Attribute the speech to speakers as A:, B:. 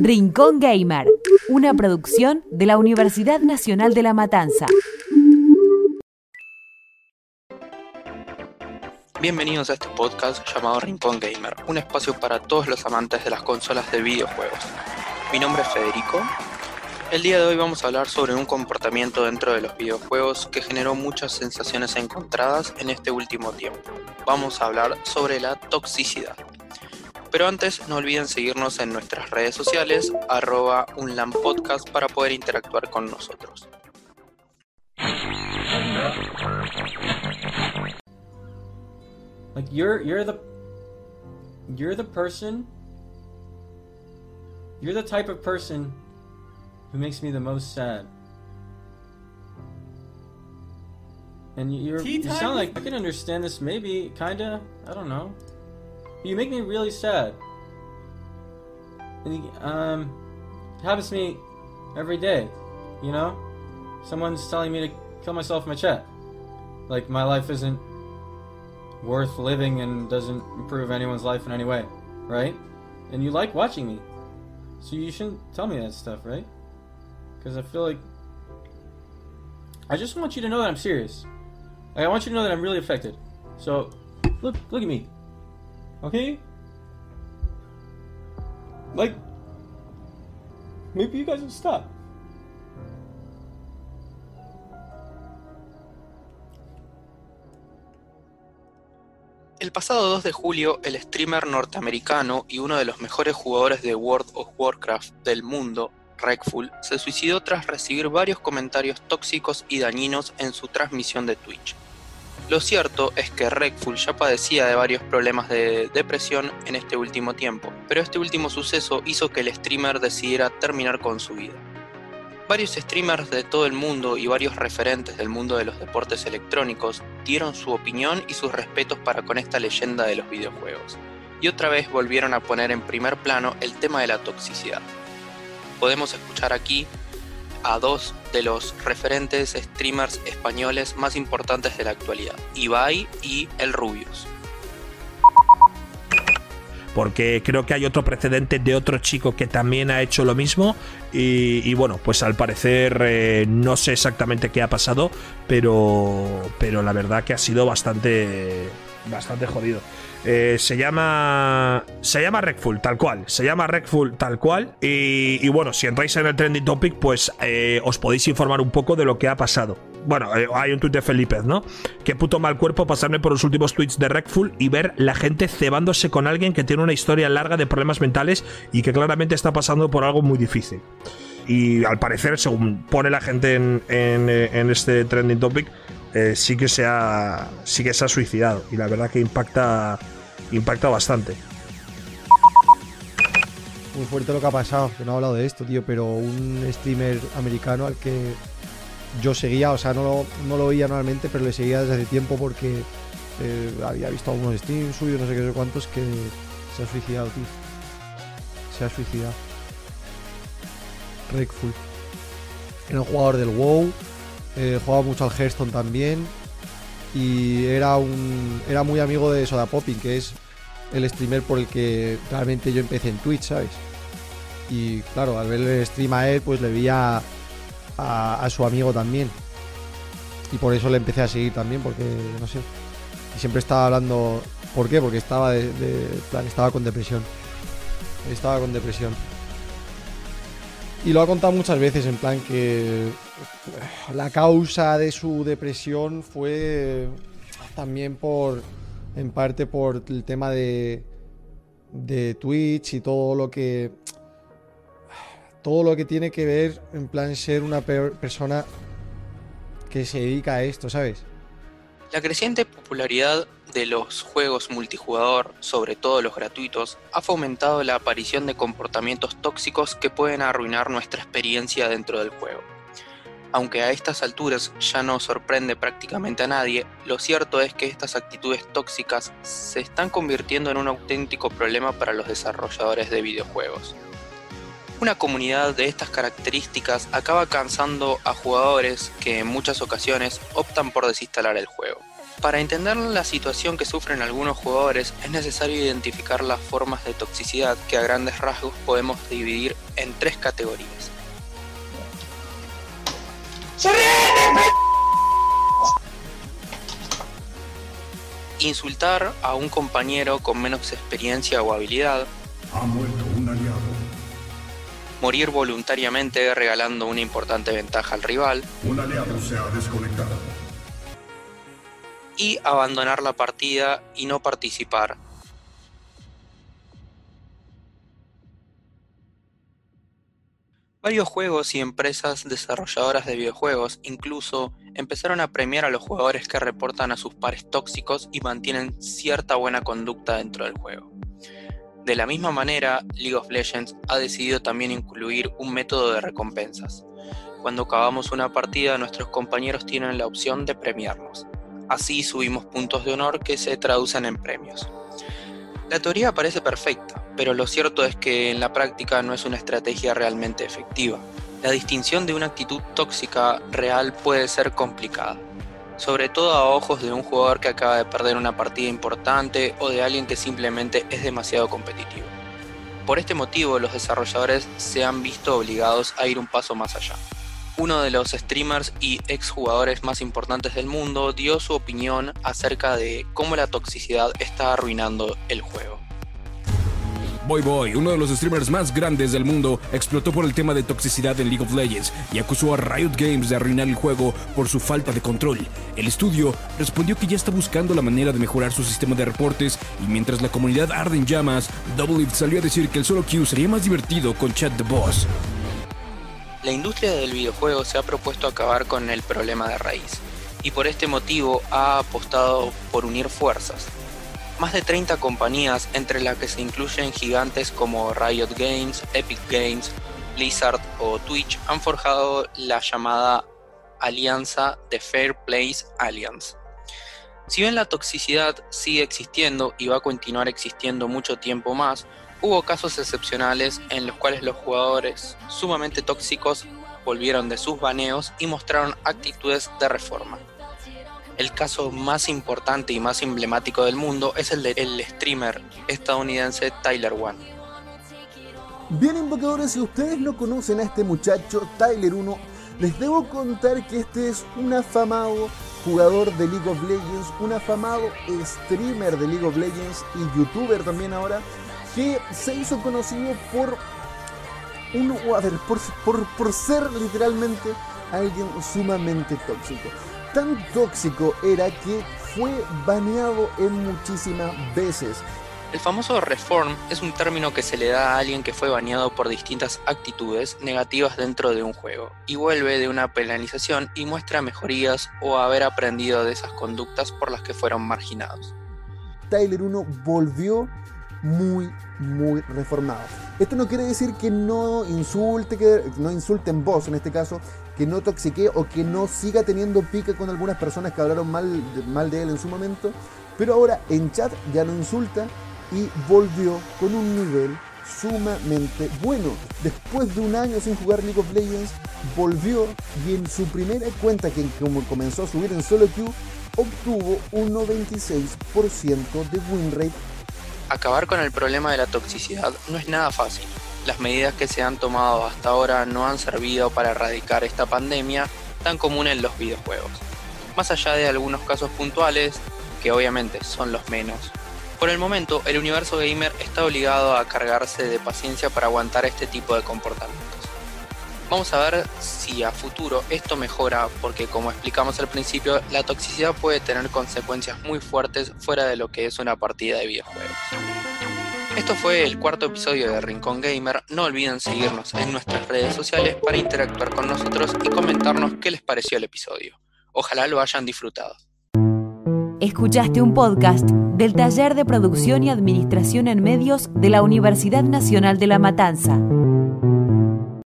A: Rincón Gamer, una producción de la Universidad Nacional de La Matanza.
B: Bienvenidos a este podcast llamado Rincón Gamer, un espacio para todos los amantes de las consolas de videojuegos. Mi nombre es Federico. El día de hoy vamos a hablar sobre un comportamiento dentro de los videojuegos que generó muchas sensaciones encontradas en este último tiempo. Vamos a hablar sobre la toxicidad. Pero antes no olviden seguirnos en nuestras redes sociales, arroba unlampodcast para poder interactuar con nosotros.
C: Like you're you're the you're the person you're the type of person who makes me the most sad. And you're you sound like I can understand this maybe kinda I don't know. You make me really sad. And um it happens to me every day, you know? Someone's telling me to kill myself in my chat. Like my life isn't worth living and doesn't improve anyone's life in any way, right? And you like watching me. So you shouldn't tell me that stuff, right? Because I feel like. I just want you to know that I'm serious. Like, I want you to know that I'm really affected. So, look, look at me. Okay? Like, maybe you guys will stop.
B: El pasado 2 de julio, el streamer norteamericano y uno de los mejores jugadores de World of Warcraft del mundo, Rekful, se suicidó tras recibir varios comentarios tóxicos y dañinos en su transmisión de Twitch. Lo cierto es que Rekful ya padecía de varios problemas de depresión en este último tiempo, pero este último suceso hizo que el streamer decidiera terminar con su vida. Varios streamers de todo el mundo y varios referentes del mundo de los deportes electrónicos dieron su opinión y sus respetos para con esta leyenda de los videojuegos, y otra vez volvieron a poner en primer plano el tema de la toxicidad. Podemos escuchar aquí a dos de los referentes streamers españoles más importantes de la actualidad, Ibai y El Rubius.
D: porque creo que hay otro precedente de otro chico que también ha hecho lo mismo y, bueno, pues al parecer eh, no sé exactamente qué ha pasado, pero, pero la verdad que ha sido bastante, bastante jodido. Eh, se llama se llama Recful tal cual se llama Recful tal cual y, y bueno si entráis en el trending topic pues eh, os podéis informar un poco de lo que ha pasado bueno, eh, hay un tuit de Felipe, ¿no? Qué puto mal cuerpo pasarme por los últimos tweets de Recful y ver la gente cebándose con alguien que tiene una historia larga de problemas mentales y que claramente está pasando por algo muy difícil. Y al parecer, según pone la gente en, en, eh, en este trending topic, eh, sí, que se ha, sí que se ha suicidado. Y la verdad que impacta, impacta bastante.
E: Muy fuerte lo que ha pasado, no he hablado de esto, tío, pero un streamer americano al que yo seguía, o sea, no lo, no lo veía normalmente, pero le seguía desde hace tiempo porque eh, había visto algunos streams suyos, no sé qué sé cuántos, que se ha suicidado, tío. Se ha suicidado. Rekful. Era un jugador del WoW, eh, jugaba mucho al Hearthstone también, y era un era muy amigo de Soda Popping, que es el streamer por el que realmente yo empecé en Twitch, ¿sabes? Y claro, al ver el stream a él, pues le veía a, a su amigo también. Y por eso le empecé a seguir también, porque no sé. Y siempre estaba hablando. ¿Por qué? Porque estaba de, de- plan, estaba con depresión. Estaba con depresión. Y lo ha contado muchas veces, en plan que la causa de su depresión fue también por, en parte por el tema de, de Twitch y todo lo que, todo lo que tiene que ver, en plan ser una pe- persona que se dedica a esto, ¿sabes?
B: La creciente popularidad los juegos multijugador, sobre todo los gratuitos, ha fomentado la aparición de comportamientos tóxicos que pueden arruinar nuestra experiencia dentro del juego. Aunque a estas alturas ya no sorprende prácticamente a nadie, lo cierto es que estas actitudes tóxicas se están convirtiendo en un auténtico problema para los desarrolladores de videojuegos. Una comunidad de estas características acaba cansando a jugadores que en muchas ocasiones optan por desinstalar el juego. Para entender la situación que sufren algunos jugadores es necesario identificar las formas de toxicidad que a grandes rasgos podemos dividir en tres categorías. Insultar a un compañero con menos experiencia o habilidad.
F: Ha muerto un aliado.
B: Morir voluntariamente regalando una importante ventaja al rival.
F: Un aliado se ha desconectado.
B: Y abandonar la partida y no participar. Varios juegos y empresas desarrolladoras de videojuegos incluso empezaron a premiar a los jugadores que reportan a sus pares tóxicos y mantienen cierta buena conducta dentro del juego. De la misma manera, League of Legends ha decidido también incluir un método de recompensas. Cuando acabamos una partida, nuestros compañeros tienen la opción de premiarnos. Así subimos puntos de honor que se traducen en premios. La teoría parece perfecta, pero lo cierto es que en la práctica no es una estrategia realmente efectiva. La distinción de una actitud tóxica real puede ser complicada, sobre todo a ojos de un jugador que acaba de perder una partida importante o de alguien que simplemente es demasiado competitivo. Por este motivo, los desarrolladores se han visto obligados a ir un paso más allá. Uno de los streamers y exjugadores más importantes del mundo dio su opinión acerca de cómo la toxicidad está arruinando el juego.
G: Boy Boy, uno de los streamers más grandes del mundo, explotó por el tema de toxicidad en League of Legends y acusó a Riot Games de arruinar el juego por su falta de control. El estudio respondió que ya está buscando la manera de mejorar su sistema de reportes y mientras la comunidad arde en llamas, Doublelift salió a decir que el solo queue sería más divertido con chat de boss.
B: La industria del videojuego se ha propuesto acabar con el problema de raíz y por este motivo ha apostado por unir fuerzas. Más de 30 compañías, entre las que se incluyen gigantes como Riot Games, Epic Games, Blizzard o Twitch, han forjado la llamada alianza de Fair Place Alliance. Si bien la toxicidad sigue existiendo y va a continuar existiendo mucho tiempo más, hubo casos excepcionales en los cuales los jugadores sumamente tóxicos volvieron de sus baneos y mostraron actitudes de reforma. El caso más importante y más emblemático del mundo es el del streamer estadounidense Tyler One.
H: Bien invocadores, si ustedes no conocen a este muchacho, Tyler 1, les debo contar que este es un afamado jugador de League of Legends, un afamado streamer de League of Legends y youtuber también ahora, que se hizo conocido por un, a ver, por, por, por ser literalmente alguien sumamente tóxico. Tan tóxico era que fue baneado en muchísimas veces.
B: El famoso reform es un término que se le da a alguien que fue baneado por distintas actitudes negativas dentro de un juego y vuelve de una penalización y muestra mejorías o haber aprendido de esas conductas por las que fueron marginados.
H: Tyler 1 volvió muy, muy reformado. Esto no quiere decir que no insulte, que no insulte en voz en este caso, que no toxique o que no siga teniendo pique con algunas personas que hablaron mal, mal de él en su momento, pero ahora en chat ya no insulta y volvió con un nivel sumamente bueno. Después de un año sin jugar League of Legends, volvió y en su primera cuenta que como comenzó a subir en solo queue, obtuvo un 96% de win rate
B: Acabar con el problema de la toxicidad no es nada fácil. Las medidas que se han tomado hasta ahora no han servido para erradicar esta pandemia tan común en los videojuegos. Más allá de algunos casos puntuales, que obviamente son los menos, por el momento el universo gamer está obligado a cargarse de paciencia para aguantar este tipo de comportamientos. Vamos a ver si a futuro esto mejora porque como explicamos al principio, la toxicidad puede tener consecuencias muy fuertes fuera de lo que es una partida de videojuegos. Esto fue el cuarto episodio de Rincón Gamer. No olviden seguirnos en nuestras redes sociales para interactuar con nosotros y comentarnos qué les pareció el episodio. Ojalá lo hayan disfrutado.
A: Escuchaste un podcast del Taller de Producción y Administración en Medios de la Universidad Nacional de La Matanza.